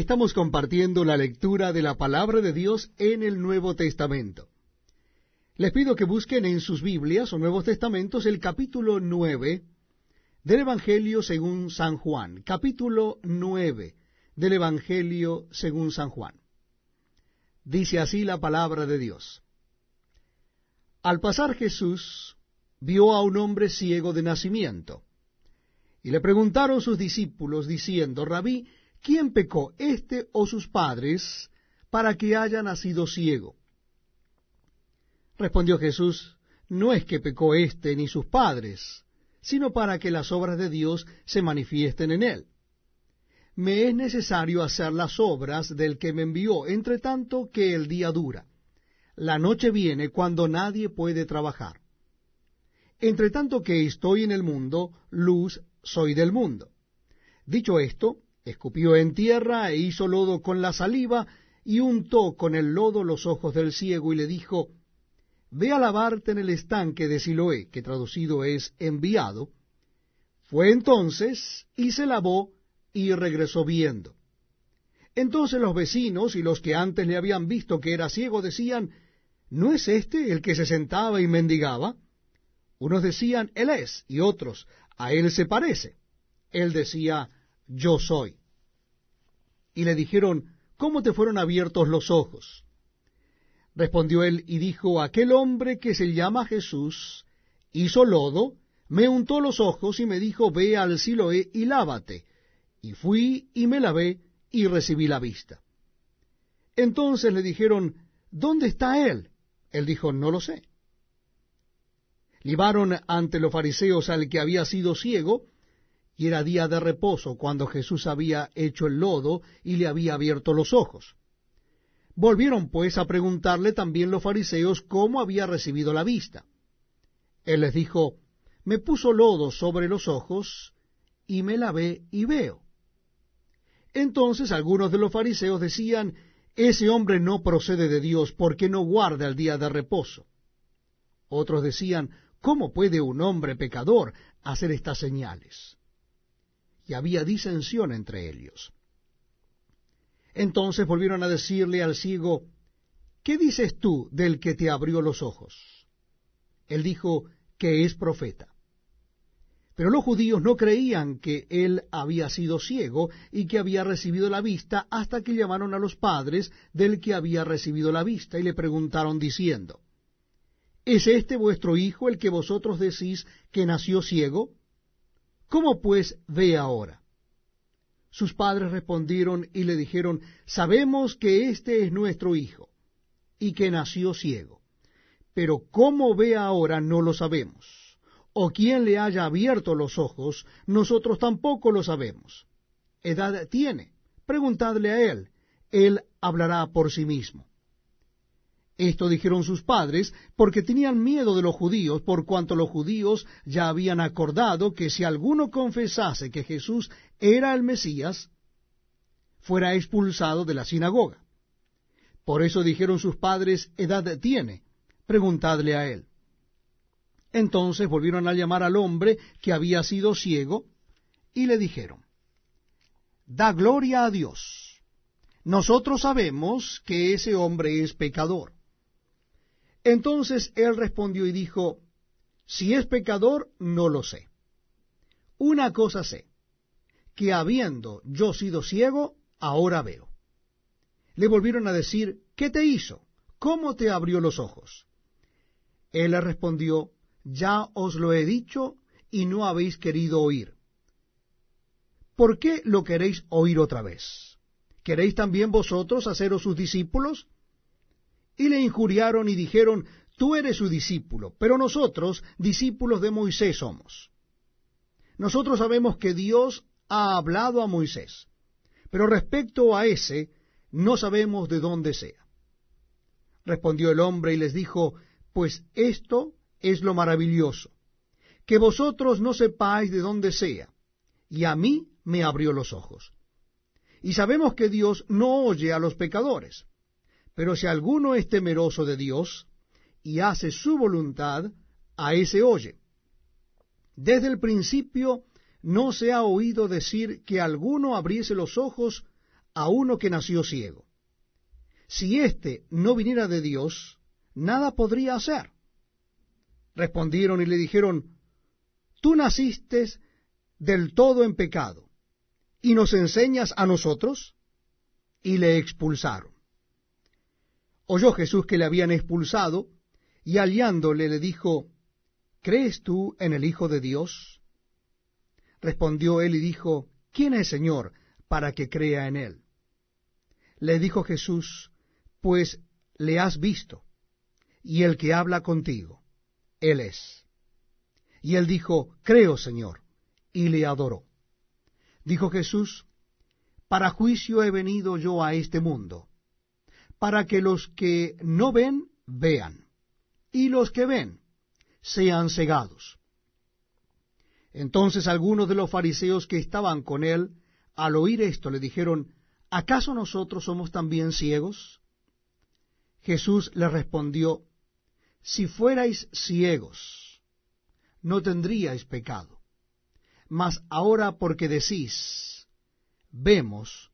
Estamos compartiendo la lectura de la palabra de Dios en el Nuevo Testamento. Les pido que busquen en sus Biblias o Nuevos Testamentos el capítulo 9 del Evangelio según San Juan. Capítulo 9 del Evangelio según San Juan. Dice así la palabra de Dios. Al pasar Jesús vio a un hombre ciego de nacimiento. Y le preguntaron sus discípulos diciendo, Rabí, ¿quién pecó, este o sus padres, para que haya nacido ciego? Respondió Jesús, no es que pecó éste ni sus padres, sino para que las obras de Dios se manifiesten en él. Me es necesario hacer las obras del que me envió, entre tanto que el día dura. La noche viene cuando nadie puede trabajar. Entre tanto que estoy en el mundo, luz soy del mundo. Dicho esto, escupió en tierra e hizo lodo con la saliva y untó con el lodo los ojos del ciego y le dijo, Ve a lavarte en el estanque de Siloé, que traducido es enviado. Fue entonces y se lavó y regresó viendo. Entonces los vecinos y los que antes le habían visto que era ciego decían, ¿no es este el que se sentaba y mendigaba? Unos decían, Él es, y otros, a Él se parece. Él decía, Yo soy y le dijeron, ¿cómo te fueron abiertos los ojos? Respondió él y dijo, aquel hombre que se llama Jesús hizo lodo, me untó los ojos y me dijo, ve al Siloé y lávate. Y fui y me lavé y recibí la vista. Entonces le dijeron, ¿dónde está él? Él dijo, no lo sé. Libaron ante los fariseos al que había sido ciego, y era día de reposo cuando Jesús había hecho el lodo y le había abierto los ojos. Volvieron pues a preguntarle también los fariseos cómo había recibido la vista. Él les dijo, me puso lodo sobre los ojos y me lavé y veo. Entonces algunos de los fariseos decían, ese hombre no procede de Dios porque no guarda el día de reposo. Otros decían, ¿cómo puede un hombre pecador hacer estas señales? Y había disensión entre ellos. Entonces volvieron a decirle al ciego, ¿qué dices tú del que te abrió los ojos? Él dijo que es profeta. Pero los judíos no creían que él había sido ciego y que había recibido la vista hasta que llamaron a los padres del que había recibido la vista y le preguntaron diciendo, ¿Es este vuestro hijo el que vosotros decís que nació ciego? ¿Cómo pues ve ahora? Sus padres respondieron y le dijeron, sabemos que este es nuestro hijo, y que nació ciego. Pero cómo ve ahora no lo sabemos. O quién le haya abierto los ojos, nosotros tampoco lo sabemos. ¿Edad tiene? Preguntadle a él. Él hablará por sí mismo. Esto dijeron sus padres porque tenían miedo de los judíos, por cuanto los judíos ya habían acordado que si alguno confesase que Jesús era el Mesías, fuera expulsado de la sinagoga. Por eso dijeron sus padres, edad tiene, preguntadle a él. Entonces volvieron a llamar al hombre que había sido ciego, y le dijeron, Da gloria a Dios. Nosotros sabemos que ese hombre es pecador. Entonces él respondió y dijo, si es pecador, no lo sé. Una cosa sé, que habiendo yo sido ciego, ahora veo. Le volvieron a decir, ¿qué te hizo? ¿Cómo te abrió los ojos? Él le respondió, ya os lo he dicho y no habéis querido oír. ¿Por qué lo queréis oír otra vez? ¿Queréis también vosotros haceros sus discípulos? Y le injuriaron y dijeron, tú eres su discípulo, pero nosotros discípulos de Moisés somos. Nosotros sabemos que Dios ha hablado a Moisés, pero respecto a ese no sabemos de dónde sea. Respondió el hombre y les dijo, pues esto es lo maravilloso, que vosotros no sepáis de dónde sea, y a mí me abrió los ojos. Y sabemos que Dios no oye a los pecadores pero si alguno es temeroso de Dios y hace su voluntad, a ese oye. Desde el principio no se ha oído decir que alguno abriese los ojos a uno que nació ciego. Si éste no viniera de Dios, nada podría hacer. Respondieron y le dijeron, Tú naciste del todo en pecado, y nos enseñas a nosotros, y le expulsaron. Oyó Jesús que le habían expulsado, y aliándole le dijo, ¿Crees tú en el Hijo de Dios? Respondió él y dijo, ¿quién es Señor para que crea en él? Le dijo Jesús, pues le has visto, y el que habla contigo, él es. Y él dijo, creo, Señor, y le adoró. Dijo Jesús, para juicio he venido yo a este mundo, para que los que no ven, vean, y los que ven, sean cegados. Entonces algunos de los fariseos que estaban con él, al oír esto, le dijeron, ¿acaso nosotros somos también ciegos? Jesús le respondió, Si fuerais ciegos, no tendríais pecado. Mas ahora porque decís, vemos,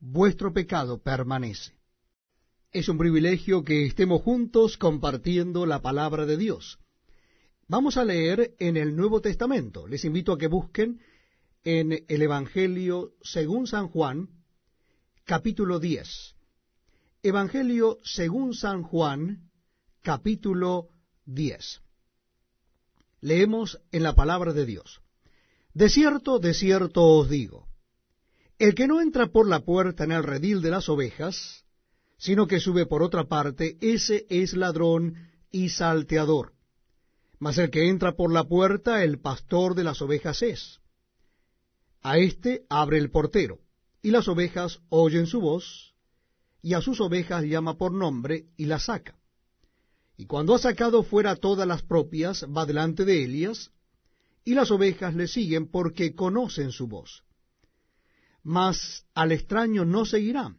vuestro pecado permanece. Es un privilegio que estemos juntos compartiendo la palabra de Dios. Vamos a leer en el Nuevo Testamento. Les invito a que busquen en el Evangelio según San Juan, capítulo 10. Evangelio según San Juan, capítulo 10. Leemos en la palabra de Dios. De cierto, de cierto os digo, el que no entra por la puerta en el redil de las ovejas, sino que sube por otra parte, ese es ladrón y salteador mas el que entra por la puerta, el pastor de las ovejas es. A éste abre el portero, y las ovejas oyen su voz, y a sus ovejas llama por nombre y las saca. Y cuando ha sacado fuera todas las propias, va delante de Elias, y las ovejas le siguen porque conocen su voz. Mas al extraño no seguirán,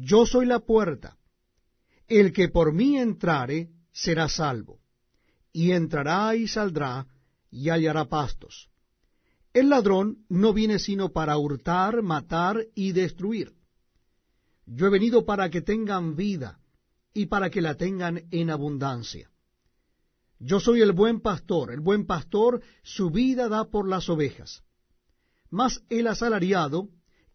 Yo soy la puerta. El que por mí entrare será salvo y entrará y saldrá y hallará pastos. El ladrón no viene sino para hurtar, matar y destruir. Yo he venido para que tengan vida y para que la tengan en abundancia. Yo soy el buen pastor, el buen pastor su vida da por las ovejas. Mas el asalariado,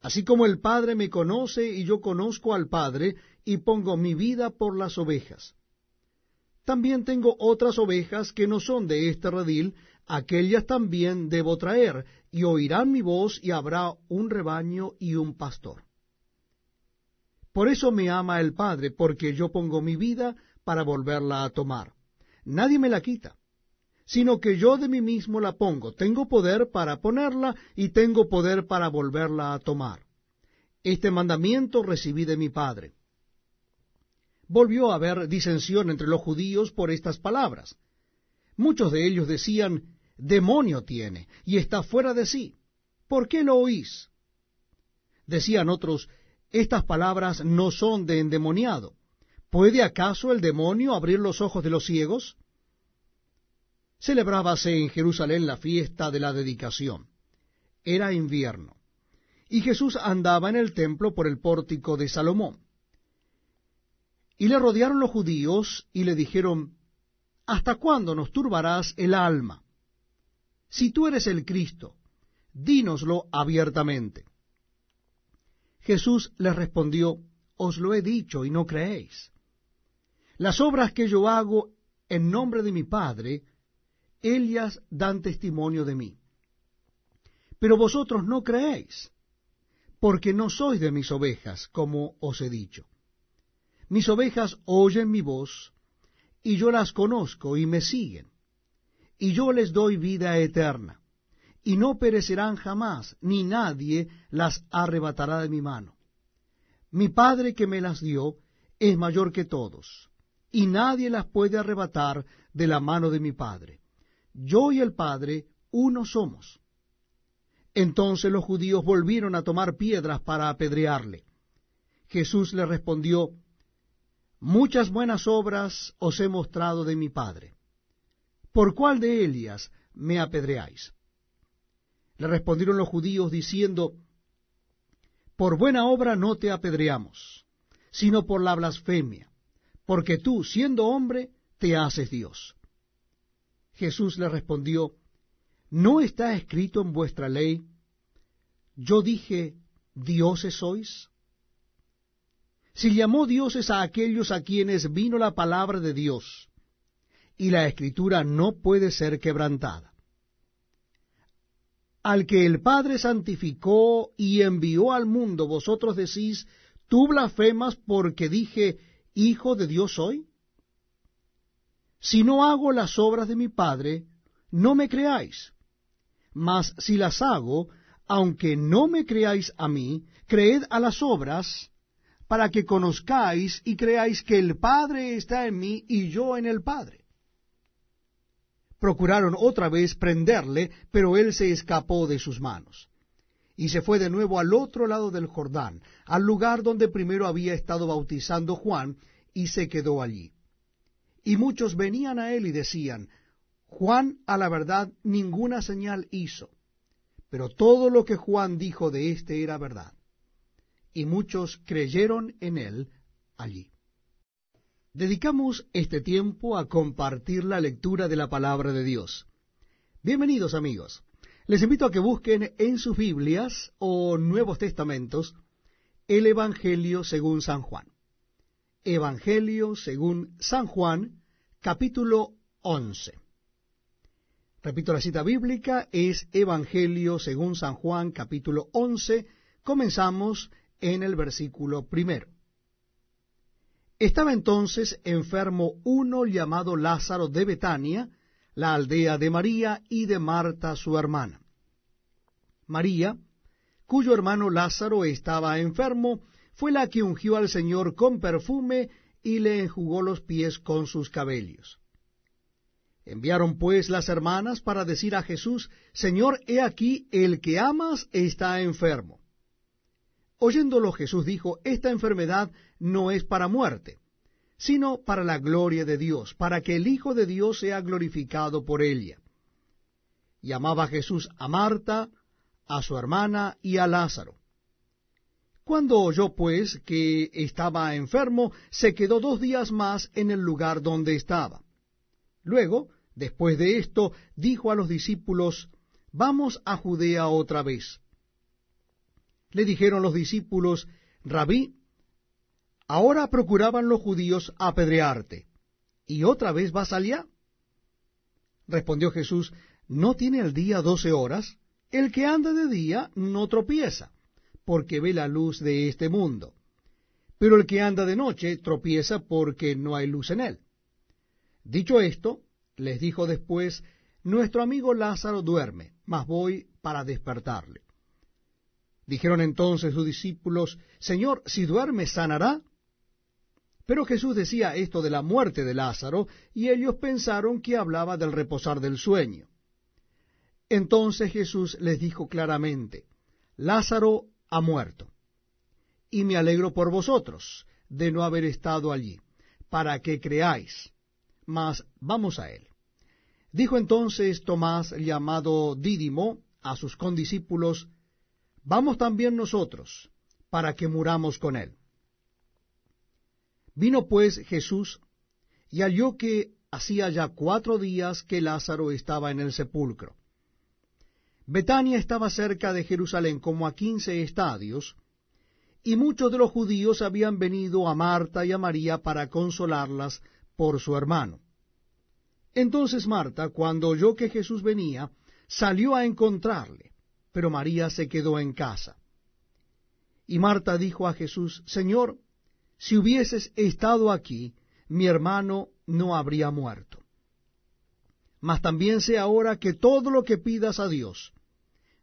Así como el Padre me conoce y yo conozco al Padre, y pongo mi vida por las ovejas. También tengo otras ovejas que no son de este redil, aquellas también debo traer, y oirán mi voz, y habrá un rebaño y un pastor. Por eso me ama el Padre, porque yo pongo mi vida para volverla a tomar. Nadie me la quita, sino que yo de mí mismo la pongo. Tengo poder para ponerla y tengo poder para volverla a tomar. Este mandamiento recibí de mi Padre. Volvió a haber disensión entre los judíos por estas palabras. Muchos de ellos decían, demonio tiene y está fuera de sí. ¿Por qué lo oís? Decían otros, estas palabras no son de endemoniado. ¿Puede acaso el demonio abrir los ojos de los ciegos? Celebrábase en Jerusalén la fiesta de la dedicación. Era invierno. Y Jesús andaba en el templo por el pórtico de Salomón. Y le rodearon los judíos y le dijeron, ¿Hasta cuándo nos turbarás el alma? Si tú eres el Cristo, dínoslo abiertamente. Jesús les respondió, os lo he dicho y no creéis. Las obras que yo hago en nombre de mi Padre, ellas dan testimonio de mí. Pero vosotros no creéis, porque no sois de mis ovejas, como os he dicho. Mis ovejas oyen mi voz, y yo las conozco y me siguen, y yo les doy vida eterna, y no perecerán jamás, ni nadie las arrebatará de mi mano. Mi Padre que me las dio es mayor que todos, y nadie las puede arrebatar de la mano de mi Padre. Yo y el Padre uno somos. Entonces los judíos volvieron a tomar piedras para apedrearle. Jesús le respondió, Muchas buenas obras os he mostrado de mi Padre. ¿Por cuál de ellas me apedreáis? Le respondieron los judíos diciendo, por buena obra no te apedreamos, sino por la blasfemia, porque tú, siendo hombre, te haces Dios. Jesús le respondió, ¿no está escrito en vuestra ley, yo dije, dioses sois? Si llamó dioses a aquellos a quienes vino la palabra de Dios, y la escritura no puede ser quebrantada al que el Padre santificó y envió al mundo, vosotros decís, ¿tú blasfemas porque dije, Hijo de Dios soy? Si no hago las obras de mi Padre, no me creáis. Mas si las hago, aunque no me creáis a mí, creed a las obras, para que conozcáis y creáis que el Padre está en mí y yo en el Padre procuraron otra vez prenderle, pero él se escapó de sus manos. Y se fue de nuevo al otro lado del Jordán, al lugar donde primero había estado bautizando Juan, y se quedó allí. Y muchos venían a él y decían, Juan a la verdad ninguna señal hizo, pero todo lo que Juan dijo de éste era verdad. Y muchos creyeron en él allí. Dedicamos este tiempo a compartir la lectura de la palabra de Dios. Bienvenidos amigos. Les invito a que busquen en sus Biblias o Nuevos Testamentos el Evangelio según San Juan. Evangelio según San Juan, capítulo 11. Repito, la cita bíblica es Evangelio según San Juan, capítulo 11. Comenzamos en el versículo primero. Estaba entonces enfermo uno llamado Lázaro de Betania, la aldea de María y de Marta su hermana. María, cuyo hermano Lázaro estaba enfermo, fue la que ungió al Señor con perfume y le enjugó los pies con sus cabellos. Enviaron pues las hermanas para decir a Jesús, Señor, he aquí, el que amas está enfermo. Oyéndolo Jesús dijo, esta enfermedad no es para muerte, sino para la gloria de Dios, para que el Hijo de Dios sea glorificado por ella. Llamaba Jesús a Marta, a su hermana y a Lázaro. Cuando oyó pues que estaba enfermo, se quedó dos días más en el lugar donde estaba. Luego, después de esto, dijo a los discípulos, Vamos a Judea otra vez. Le dijeron los discípulos, Rabí, ahora procuraban los judíos apedrearte, ¿y otra vez vas allá? Respondió Jesús, ¿no tiene el día doce horas? El que anda de día no tropieza, porque ve la luz de este mundo. Pero el que anda de noche tropieza porque no hay luz en él. Dicho esto, les dijo después, Nuestro amigo Lázaro duerme, mas voy para despertarle. Dijeron entonces sus discípulos, Señor, si duerme, sanará. Pero Jesús decía esto de la muerte de Lázaro, y ellos pensaron que hablaba del reposar del sueño. Entonces Jesús les dijo claramente, Lázaro ha muerto, y me alegro por vosotros de no haber estado allí, para que creáis. Mas vamos a él. Dijo entonces Tomás, llamado Dídimo, a sus condiscípulos, Vamos también nosotros, para que muramos con él. Vino pues Jesús y halló que hacía ya cuatro días que Lázaro estaba en el sepulcro. Betania estaba cerca de Jerusalén como a quince estadios, y muchos de los judíos habían venido a Marta y a María para consolarlas por su hermano. Entonces Marta, cuando oyó que Jesús venía, salió a encontrarle, pero María se quedó en casa. Y Marta dijo a Jesús, Señor, si hubieses estado aquí, mi hermano no habría muerto. Mas también sé ahora que todo lo que pidas a Dios,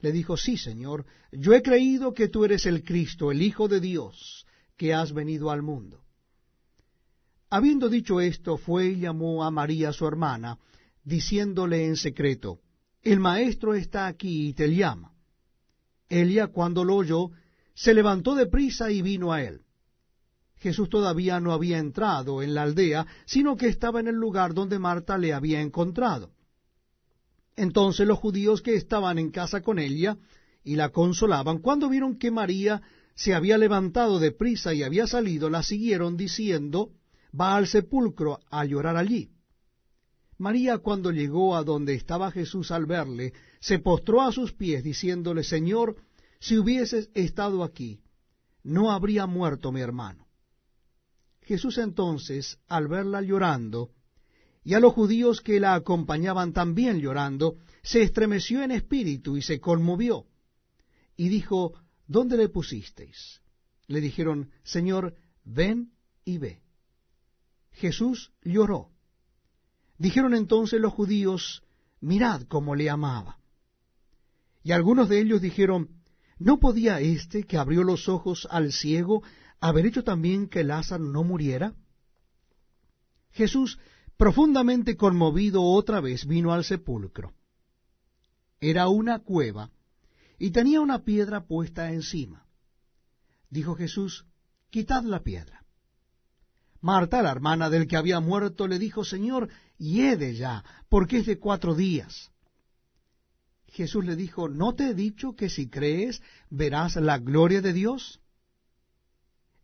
Le dijo, sí, Señor, yo he creído que tú eres el Cristo, el Hijo de Dios, que has venido al mundo. Habiendo dicho esto, fue y llamó a María su hermana, diciéndole en secreto, El maestro está aquí y te llama. Ella, cuando lo oyó, se levantó de prisa y vino a él. Jesús todavía no había entrado en la aldea, sino que estaba en el lugar donde Marta le había encontrado. Entonces los judíos que estaban en casa con ella y la consolaban, cuando vieron que María se había levantado de prisa y había salido, la siguieron diciendo, va al sepulcro a llorar allí. María cuando llegó a donde estaba Jesús al verle, se postró a sus pies diciéndole, Señor, si hubieses estado aquí, no habría muerto mi hermano. Jesús entonces, al verla llorando, y a los judíos que la acompañaban también llorando, se estremeció en espíritu y se conmovió, y dijo, ¿Dónde le pusisteis? Le dijeron, Señor, ven y ve. Jesús lloró. Dijeron entonces los judíos, mirad cómo le amaba. Y algunos de ellos dijeron, ¿no podía éste que abrió los ojos al ciego haber hecho también que Lázaro no muriera? Jesús, profundamente conmovido otra vez, vino al sepulcro. Era una cueva y tenía una piedra puesta encima. Dijo Jesús, quitad la piedra. Marta, la hermana del que había muerto, le dijo, Señor, hiede ya, porque es de cuatro días. Jesús le dijo, ¿no te he dicho que si crees verás la gloria de Dios?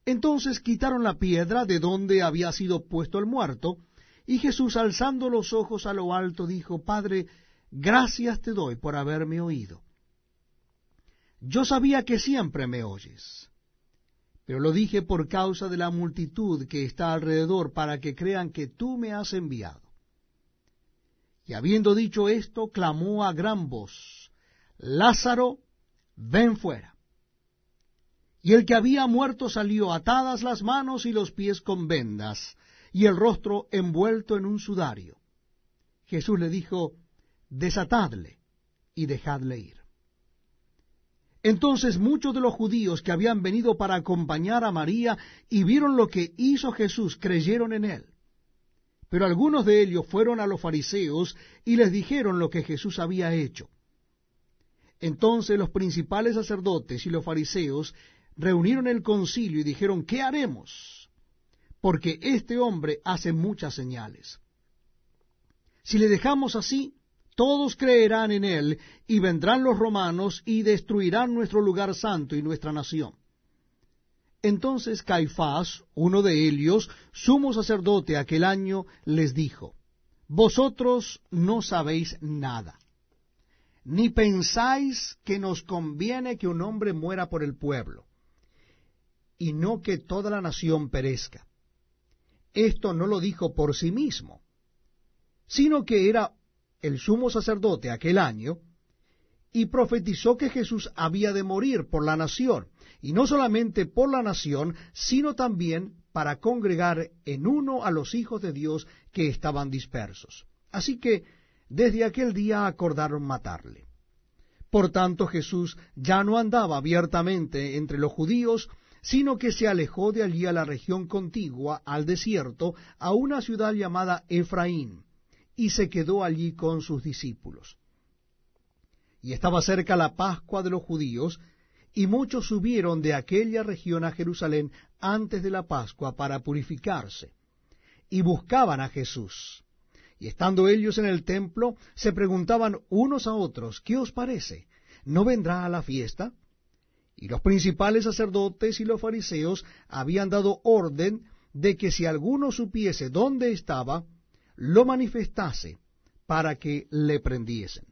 Entonces quitaron la piedra de donde había sido puesto el muerto, y Jesús, alzando los ojos a lo alto, dijo, Padre, gracias te doy por haberme oído. Yo sabía que siempre me oyes, pero lo dije por causa de la multitud que está alrededor, para que crean que tú me has enviado. Y habiendo dicho esto, clamó a gran voz, Lázaro, ven fuera. Y el que había muerto salió atadas las manos y los pies con vendas, y el rostro envuelto en un sudario. Jesús le dijo, desatadle y dejadle ir. Entonces muchos de los judíos que habían venido para acompañar a María y vieron lo que hizo Jesús, creyeron en él. Pero algunos de ellos fueron a los fariseos y les dijeron lo que Jesús había hecho. Entonces los principales sacerdotes y los fariseos reunieron el concilio y dijeron, ¿qué haremos? Porque este hombre hace muchas señales. Si le dejamos así, todos creerán en él, y vendrán los romanos y destruirán nuestro lugar santo y nuestra nación. Entonces Caifás, uno de ellos, sumo sacerdote aquel año, les dijo, Vosotros no sabéis nada, ni pensáis que nos conviene que un hombre muera por el pueblo, y no que toda la nación perezca. Esto no lo dijo por sí mismo, sino que era el sumo sacerdote aquel año, y profetizó que Jesús había de morir por la nación, y no solamente por la nación, sino también para congregar en uno a los hijos de Dios que estaban dispersos. Así que desde aquel día acordaron matarle. Por tanto Jesús ya no andaba abiertamente entre los judíos, sino que se alejó de allí a la región contigua, al desierto, a una ciudad llamada Efraín y se quedó allí con sus discípulos. Y estaba cerca la Pascua de los judíos, y muchos subieron de aquella región a Jerusalén antes de la Pascua para purificarse, y buscaban a Jesús. Y estando ellos en el templo, se preguntaban unos a otros, ¿qué os parece? ¿No vendrá a la fiesta? Y los principales sacerdotes y los fariseos habían dado orden de que si alguno supiese dónde estaba, lo manifestase para que le prendiesen.